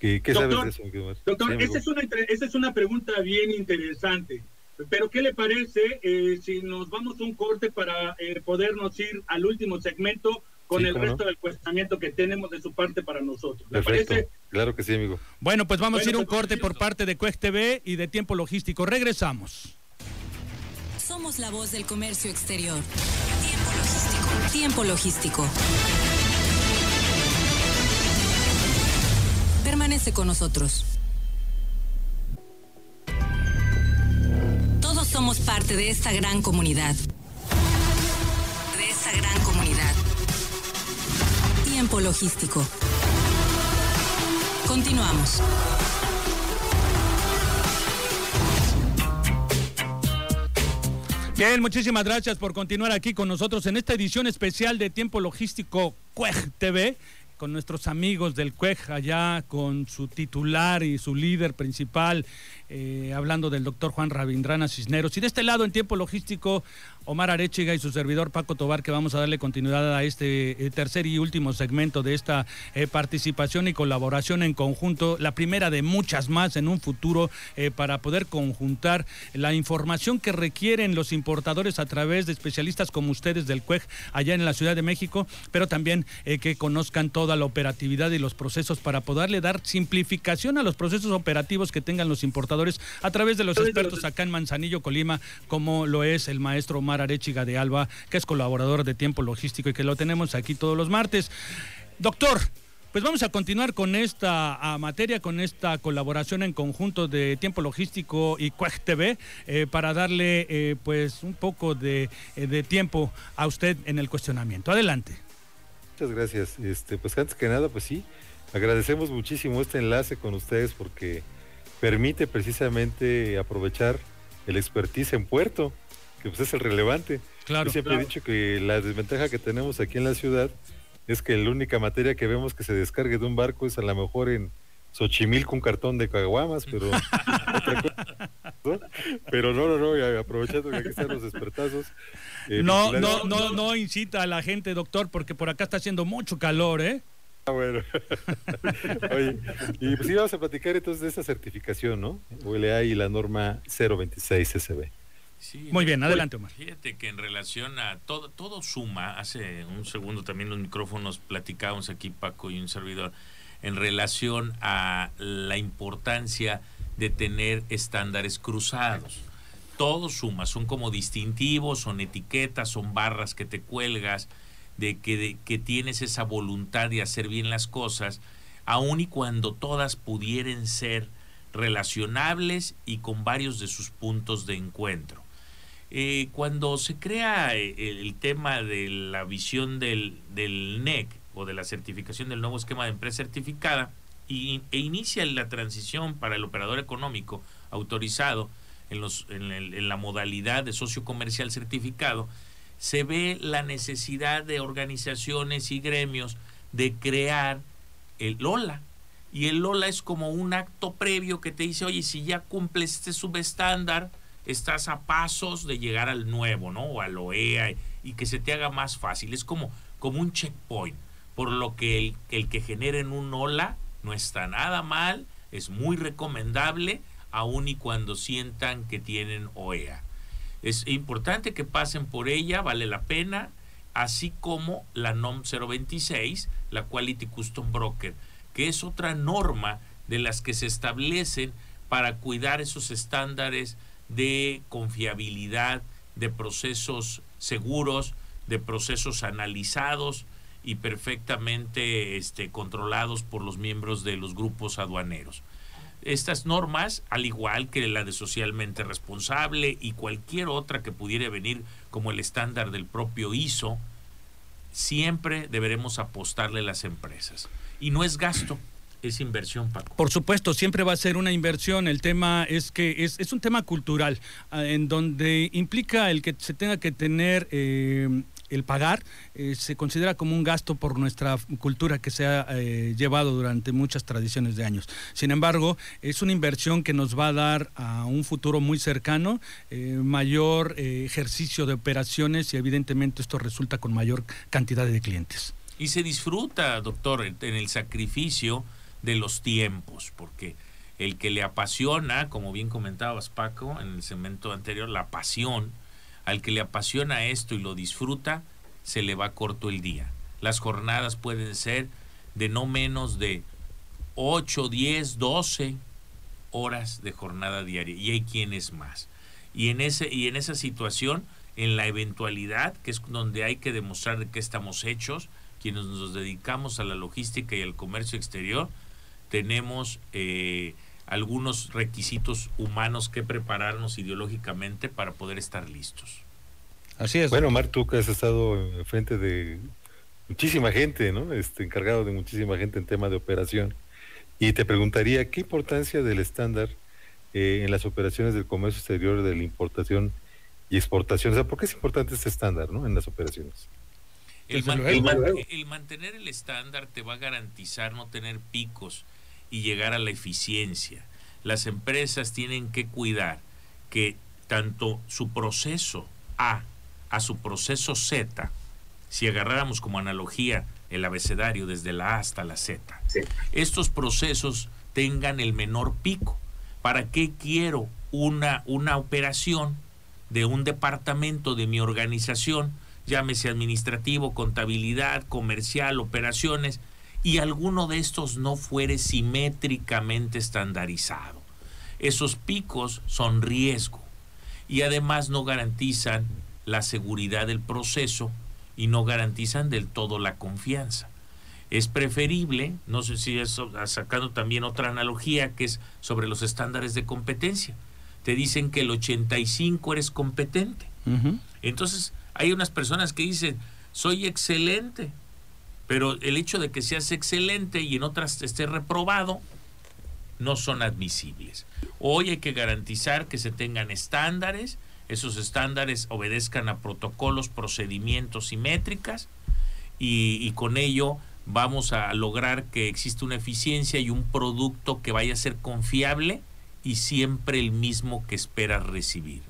C: ¿Qué,
F: doctor, sabes de eso? Doctor, esa, es una, esa es una pregunta bien interesante. Pero ¿qué le parece eh, si nos vamos un corte para eh, podernos ir al último segmento con el resto del cuestionamiento que tenemos de su parte para nosotros?
C: ¿Le parece? Claro que sí, amigo.
A: Bueno, pues vamos a ir un pues, corte por parte de Cuest TV y de Tiempo Logístico. Regresamos.
E: Somos la voz del comercio exterior. Tiempo Logístico. Tiempo Logístico. Permanece con nosotros. Todos somos parte de esta gran comunidad. De esta gran comunidad. Tiempo logístico. Continuamos.
A: Bien, muchísimas gracias por continuar aquí con nosotros en esta edición especial de Tiempo Logístico CUEG TV con nuestros amigos del CUEJ allá, con su titular y su líder principal, eh, hablando del doctor Juan Rabindrana Cisneros. Y de este lado, en tiempo logístico, Omar Arechiga y su servidor Paco Tobar, que vamos a darle continuidad a este eh, tercer y último segmento de esta eh, participación y colaboración en conjunto, la primera de muchas más en un futuro eh, para poder conjuntar la información que requieren los importadores a través de especialistas como ustedes del CUEG allá en la Ciudad de México, pero también que conozcan toda la operatividad y los procesos para poderle dar simplificación a los procesos operativos que tengan los importadores a través de los expertos acá en Manzanillo, Colima, como lo es el maestro Omar Arechiga de Alba, que es colaborador de Tiempo Logístico y que lo tenemos aquí todos los martes. Doctor, pues vamos a continuar con esta materia, con esta colaboración en conjunto de Tiempo Logístico y Cuej TV eh, para darle eh, pues un poco de, eh, de, tiempo a usted en el cuestionamiento. Adelante.
C: Muchas gracias. Este, pues antes que nada, pues sí, agradecemos muchísimo este enlace con ustedes porque permite precisamente aprovechar el expertise en puerto que pues es el relevante.
A: Claro,
C: Yo siempre he dicho que la desventaja que tenemos aquí en la ciudad es que la única materia que vemos que se descargue de un barco es a lo mejor en Xochimilco un cartón de caguamas, pero ¿no? pero no, no, no, aprovechando que aquí están los despertazos.
A: Eh, no, no, no, no incita a la gente, doctor, porque por acá está haciendo mucho calor, ¿eh?
C: Ah, bueno. Oye, y pues sí vamos a platicar entonces de esa certificación, ¿no? ULA y la norma 026 SB.
A: Muy bien, adelante Omar.
B: Fíjate que en relación a todo, todo suma, hace un segundo también los micrófonos platicábamos aquí Paco y un servidor, en relación a la importancia de tener estándares cruzados. Todo suma, son como distintivos, son etiquetas, son barras que te cuelgas, de que, de que tienes esa voluntad de hacer bien las cosas, aun y cuando todas pudieran ser relacionables y con varios de sus puntos de encuentro. Eh, cuando se crea eh, el, tema de la visión del, del, NEC o de la certificación del nuevo esquema de empresa certificada y, e inicia la transición para el operador económico autorizado en, los, en, en la modalidad de socio comercial certificado, se ve la necesidad de organizaciones y gremios de crear el LOLA. Y el LOLA es como un acto previo que te dice, oye, si ya cumples este subestándar, estás a pasos de llegar al nuevo, ¿no? O al OEA y que se te haga más fácil. Es como, como un checkpoint, por lo que el, que generen un OLA no está nada mal, es muy recomendable, aun y cuando sientan que tienen OEA. Es importante que pasen por ella, vale la pena, así como la NOM 026, la Quality Custom Broker, que es otra norma de las que se establecen para cuidar esos estándares de confiabilidad, de procesos seguros, de procesos analizados y perfectamente este, controlados por los miembros de los grupos aduaneros. Estas normas, al igual que la de socialmente responsable y cualquier otra que pudiera venir como el estándar del propio ISO, siempre deberemos apostarle a las empresas. Y no es gasto, es inversión, Paco.
A: Por supuesto, siempre va a ser una inversión. El tema es que es, es un tema cultural, ah, en donde implica el que se tenga que tener eh, el pagar, eh, se considera como un gasto por nuestra cultura que se ha eh, llevado durante muchas tradiciones de años. Sin embargo, es una inversión que nos va a dar a un futuro muy cercano mayor ejercicio de operaciones y evidentemente esto resulta con mayor cantidad de clientes.
B: Y se disfruta, doctor, en el sacrificio de los tiempos, porque el que le apasiona, como bien comentabas Paco en el segmento anterior, la pasión, al que le apasiona esto y lo disfruta, se le va corto el día. Las jornadas pueden ser de no menos de 8, 10, 12 horas de jornada diaria y hay quienes más. Y en ese y en esa situación, en la eventualidad, que es donde hay que demostrar de estamos hechos, quienes nos dedicamos a la logística y al comercio exterior, tenemos eh, algunos requisitos humanos que prepararnos ideológicamente para poder estar listos.
C: Así es. Bueno, Mar, tú que has estado frente de muchísima gente, ¿no? Este, encargado de muchísima gente en tema de operación. Y te preguntaría, ¿qué importancia del estándar eh, en las operaciones del comercio exterior, de la importación y exportación? O sea, ¿por qué es importante este estándar, ¿no? En las operaciones.
B: el mantener el estándar te va a garantizar no tener picos y llegar a la eficiencia. Las empresas tienen que cuidar que tanto su proceso A a su proceso Z, si agarráramos como analogía el abecedario desde la A hasta la Z, estos procesos tengan el menor pico. ¿Para qué quiero una, una operación de un departamento de mi organización, llámese administrativo, contabilidad, comercial, operaciones, y alguno de estos no fuere simétricamente estandarizado? Esos picos son riesgo y además no garantizan la seguridad del proceso y no garantizan del todo la confianza. Es preferible, no sé si sacando también otra analogía que es sobre los estándares de competencia. Te dicen que el 85 eres competente. Entonces, hay unas personas que dicen, soy excelente, pero el hecho de que seas excelente y en otras estés reprobado, no son admisibles. Hoy hay que garantizar que se tengan estándares, esos estándares obedezcan a protocolos, procedimientos y métricas, y, con ello vamos a lograr que exista una eficiencia y un producto que vaya a ser confiable y siempre el mismo que esperas recibir.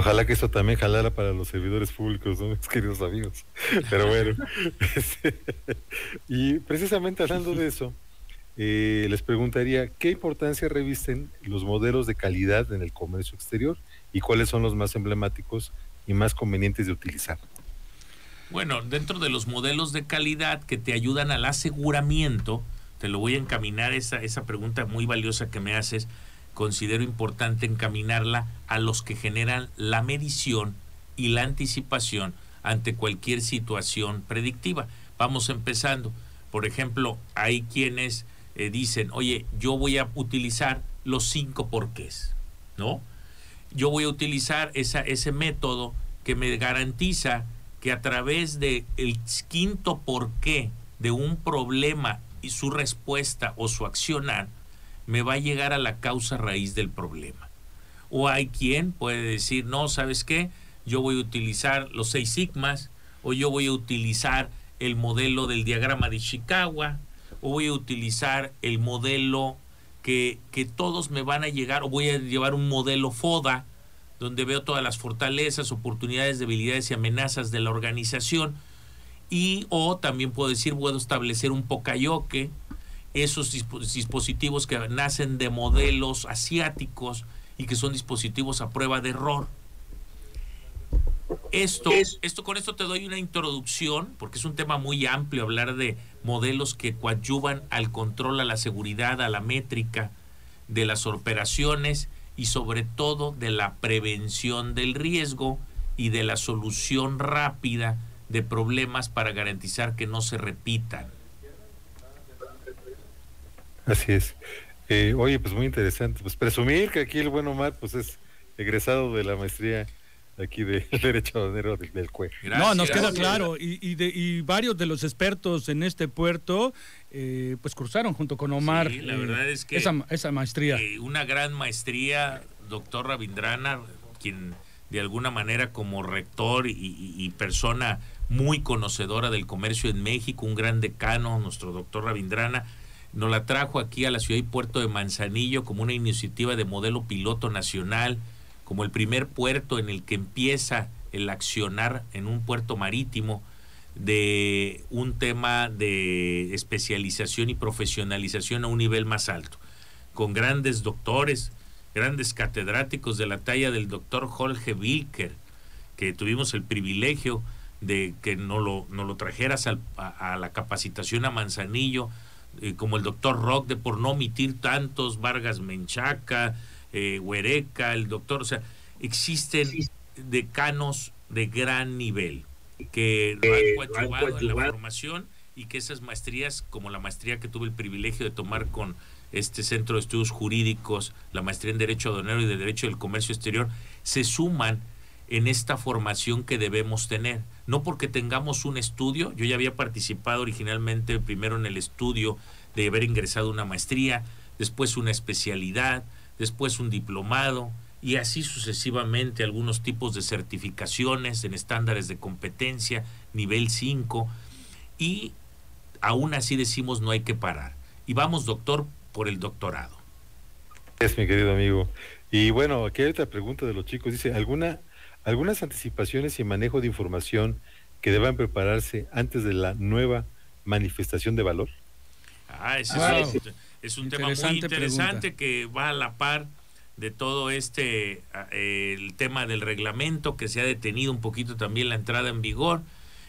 C: Ojalá que esto también jalara para los servidores públicos, ¿no? mis queridos amigos. Pero bueno, este, y precisamente hablando de eso, eh, les preguntaría qué importancia revisten los modelos de calidad en el comercio exterior y cuáles son los más emblemáticos y más convenientes de utilizar.
B: Bueno, dentro de los modelos de calidad que te ayudan al aseguramiento, te lo voy a encaminar esa, esa pregunta muy valiosa que me haces, considero importante encaminarla a los que generan la medición y la anticipación ante cualquier situación predictiva. Vamos empezando. Por ejemplo, hay quienes eh, dicen, oye, yo voy a utilizar los cinco porqués, ¿no? Yo voy a utilizar esa, ese método que me garantiza que a través del el quinto porqué de un problema y su respuesta o su accionar, me va a llegar a la causa raíz del problema. O hay quien puede decir, no, ¿sabes qué? Yo voy a utilizar los seis sigmas, o yo voy a utilizar el modelo del diagrama de Chicago, o voy a utilizar el modelo que, que todos me van a llegar, o voy a llevar un modelo FODA, donde veo todas las fortalezas, oportunidades, debilidades y amenazas de la organización. Y o también puedo decir, puedo establecer un pocayoke, esos dispositivos que nacen de modelos asiáticos y que son dispositivos a prueba de error. Esto, esto, con esto te doy una introducción, porque es un tema muy amplio hablar de modelos que coadyuvan al control, a la seguridad, a la métrica de las operaciones y sobre todo de la prevención del riesgo y de la solución rápida de problemas para garantizar que no se repitan.
C: Así es. Eh, oye, pues muy interesante. Pues presumir que aquí el buen Omar pues es egresado de la maestría aquí de derecho del, del CUE.
A: no, nos queda claro. Y, y, de, y, varios de los expertos en este puerto, eh, pues cruzaron junto con Omar.
B: Sí, la verdad es que
A: esa, esa maestría.
B: Eh, una gran maestría, doctor Ravindrana, quien de alguna manera como rector y, y, persona muy conocedora del comercio en México, un gran decano, nuestro doctor Ravindrana, nos la trajo aquí a la ciudad y puerto de Manzanillo como una iniciativa de modelo piloto nacional como el primer puerto en el que empieza el accionar en un puerto marítimo de un tema de especialización y profesionalización a un nivel más alto, con grandes doctores, grandes catedráticos de la talla del doctor Jorge Wilker, que tuvimos el privilegio de que no lo, no lo trajeras a, la capacitación a Manzanillo, eh, como el doctor Rock, de por no omitir tantos, Vargas Menchaca, eh, Huereca, el doctor, o sea, existen decanos de gran nivel que eh, han coadyuvado en la formación y que esas maestrías, como la maestría que tuve el privilegio de tomar con este Centro de Estudios Jurídicos, la maestría en Derecho Aduanero y de Derecho del Comercio Exterior, se suman en esta formación que debemos tener. No porque tengamos un estudio, yo ya había participado originalmente primero en el estudio de haber ingresado una maestría, después una especialidad, después un diplomado y así sucesivamente algunos tipos de certificaciones en estándares de competencia, nivel 5 y aún así decimos no hay que parar. Y vamos, doctor, por el doctorado.
C: Es mi querido amigo. Y bueno, aquí hay otra pregunta de los chicos. Dice, ¿alguna algunas anticipaciones y manejo de información que deban prepararse antes de la nueva manifestación de valor?
B: Ah, ese es, un, tema muy interesante que va a la par de todo este, ah, el tema del reglamento que se ha detenido un poquito también la entrada en vigor,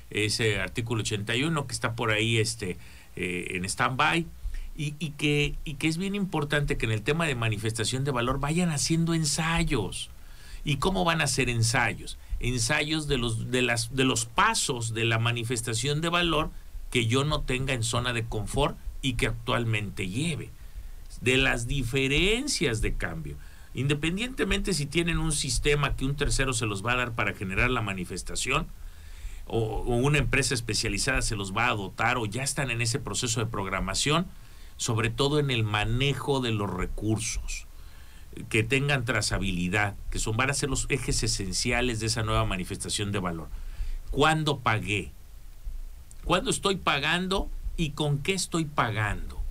B: ese artículo 81 que está por ahí este, eh, en stand-by. Y, y, que, y que es bien importante que en el tema de manifestación de valor vayan haciendo ensayos. ¿Y cómo van a hacer ensayos? Ensayos de los, de, las, de los pasos de la manifestación de valor que yo no tenga en zona de confort y que actualmente lleve. De las diferencias de cambio. Independientemente si tienen un sistema que un tercero se los va a dar para generar la manifestación, o, o, una empresa especializada se los va a dotar, o ya están en ese proceso de programación, sobre todo en el manejo de los recursos, que tengan trazabilidad, que son, van a ser los ejes esenciales de esa nueva manifestación de valor. ¿Cuándo pagué? ¿Cuándo estoy pagando y con qué estoy pagando?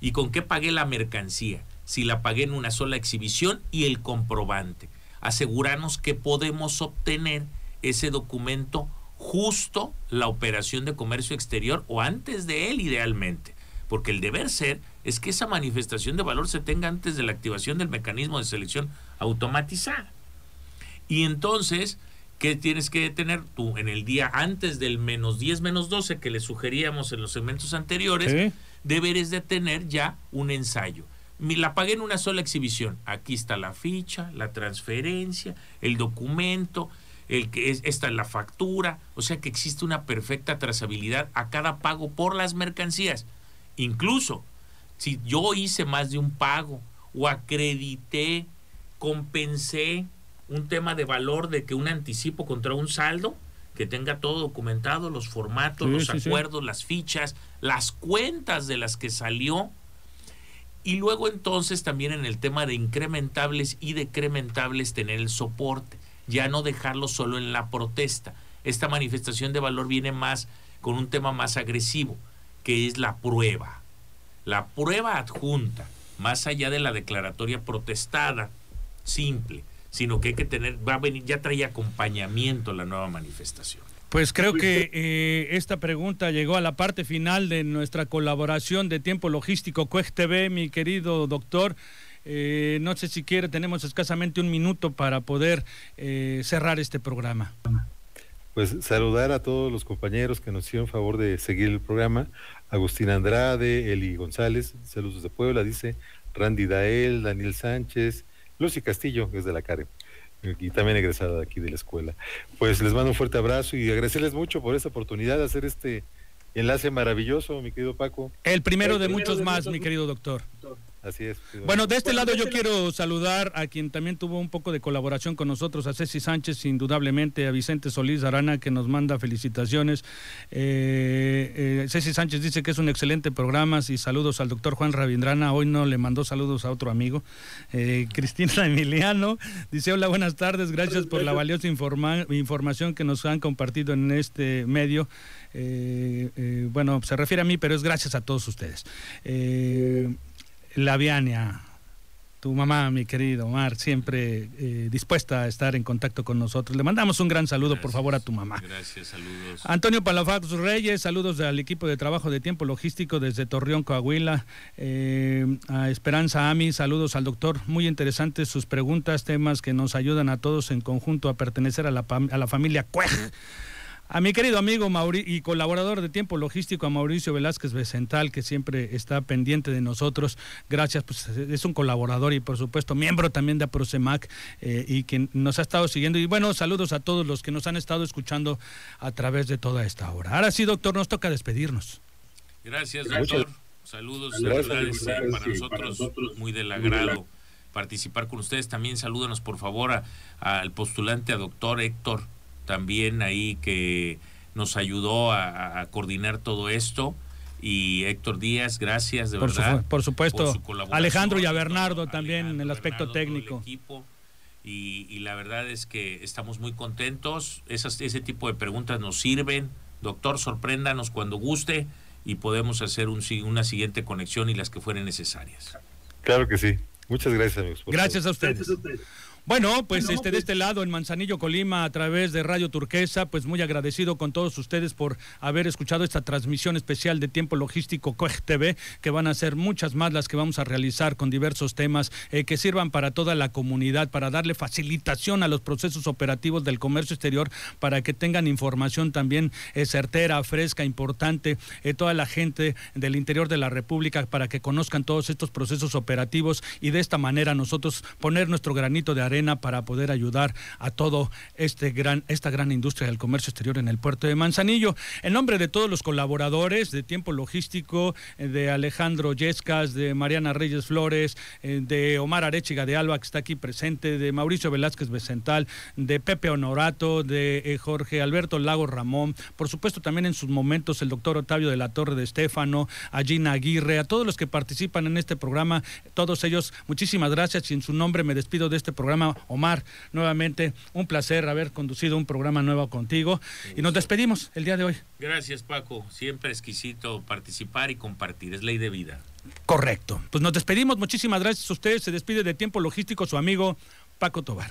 B: ¿Y con qué pagué la mercancía? Si la pagué en una sola exhibición y el comprobante. Asegurarnos que podemos obtener ese documento justo la operación de comercio exterior o antes de él idealmente. Porque el deber ser es que esa manifestación de valor se tenga antes de la activación del mecanismo de selección automatizada. Y entonces, ¿Qué tienes que tener tú en el día antes del menos 10, menos 12 que le sugeríamos en los segmentos anteriores? Deberes de tener ya un ensayo. La pagué en una sola exhibición. Aquí está la ficha, la transferencia, el documento, el que es, esta es la factura. O sea que existe una perfecta trazabilidad a cada pago por las mercancías. Incluso si yo hice más de un pago o acredité, compensé un tema de valor de que un anticipo contra un saldo, que tenga todo documentado, los formatos, los acuerdos, las fichas, las cuentas de las que salió. Y luego entonces también en el tema de incrementables y decrementables tener el soporte, ya no dejarlo solo en la protesta. Esta manifestación de valor viene más con un tema más agresivo, que es la prueba. La prueba adjunta, más allá de la declaratoria protestada, simple, sino que hay que tener, va a venir, ya trae acompañamiento la nueva manifestación.
A: Pues creo que eh, esta pregunta llegó a la parte final de nuestra colaboración de tiempo logístico CUEG TV, mi querido doctor. Eh, no sé si quiere, tenemos escasamente un minuto para poder eh, cerrar este programa.
C: Pues saludar a todos los compañeros que nos hicieron favor de seguir el programa. Agustín Andrade, Eli González, saludos de Puebla, dice Randy Dael, Daniel Sánchez, Lucy Castillo, que es de la CARE, y también egresada de aquí de la escuela. Pues les mando un fuerte abrazo y agradecerles mucho por esta oportunidad de hacer este enlace maravilloso, mi querido Paco.
A: El primero, de, muchos más, mi querido doctor.
C: Así es.
A: Bueno, de este lado yo quiero saludar a quien también tuvo un poco de colaboración con nosotros, a Ceci Sánchez, indudablemente, a Vicente Solís Arana, que nos manda felicitaciones. Eh, eh, Ceci Sánchez dice que es un excelente programa y saludos al doctor Juan Ravindrana. Hoy no le mandó saludos a otro amigo. Eh, Cristina Emiliano dice, hola, buenas tardes, gracias por la valiosa información que nos han compartido en este medio. bueno, se refiere a mí, pero es gracias a todos ustedes. Laviania, tu mamá, mi querido Omar, siempre eh, dispuesta a estar en contacto con nosotros. Le mandamos un gran saludo, por favor, a tu mamá.
B: Gracias, saludos.
A: Antonio Palafax Reyes, saludos al equipo de trabajo de tiempo logístico desde Torreón, Coahuila. Eh, a Esperanza Ami, saludos al doctor. Muy interesantes sus preguntas, temas que nos ayudan a todos en conjunto a pertenecer a la, a la familia Cuej. A mi querido amigo y colaborador de tiempo logístico, a Mauricio Velázquez Becental, que siempre está pendiente de nosotros. Gracias, pues es un colaborador y por supuesto miembro también de Aprosemac eh, y que nos ha estado siguiendo. Y bueno, saludos a todos los que nos han estado escuchando a través de toda esta hora. Ahora sí, doctor, nos toca despedirnos.
B: Gracias, doctor. Saludos, Gracias, para, nosotros, muy del agrado participar con ustedes. También salúdanos por favor al postulante a doctor Héctor también ahí que nos ayudó a, coordinar todo esto. Y Héctor Díaz, gracias de
A: por
B: verdad.
A: por supuesto. Alejandro y a Bernardo también en el aspecto técnico.
B: y, la verdad es que estamos muy contentos. Esas, ese tipo de preguntas nos sirven. Doctor, sorpréndanos cuando guste y podemos hacer un, una siguiente conexión y las que fueren necesarias.
C: Claro que sí. Muchas gracias, amigos.
A: Gracias a, ustedes. gracias a ustedes. Bueno, pues este de este lado en Manzanillo Colima a través de Radio Turquesa, pues muy agradecido con todos ustedes por haber escuchado esta transmisión especial de Tiempo Logístico COEG TV, que van a ser muchas más las que vamos a realizar con diversos temas eh, que sirvan para toda la comunidad, para darle facilitación a los procesos operativos del comercio exterior, para que tengan información también eh, certera, fresca, importante, eh, toda la gente del interior de la República para que conozcan todos estos procesos operativos y de esta manera nosotros poner nuestro granito de arena para poder ayudar a todo este gran, esta gran industria del comercio exterior en el puerto de Manzanillo. En nombre de todos los colaboradores de Tiempo Logístico, eh, de Alejandro Yescas, de Mariana Reyes Flores, eh, de Omar Arechiga de Alba, que está aquí presente, de Mauricio Velázquez Becental, de Pepe Honorato, de eh, Jorge Alberto Lago Ramón, por supuesto también en sus momentos el doctor Octavio de la Torre de Estéfano, a Gina Aguirre, a todos los que participan en este programa, todos ellos, muchísimas gracias y en su nombre me despido de este programa. Omar, nuevamente un placer haber conducido un programa nuevo contigo. Y nos despedimos el día de hoy.
B: Gracias Paco, siempre exquisito participar y compartir, es ley de vida.
A: Correcto, pues nos despedimos, muchísimas gracias a ustedes, se despide de Tiempo Logístico su amigo Paco Tobar.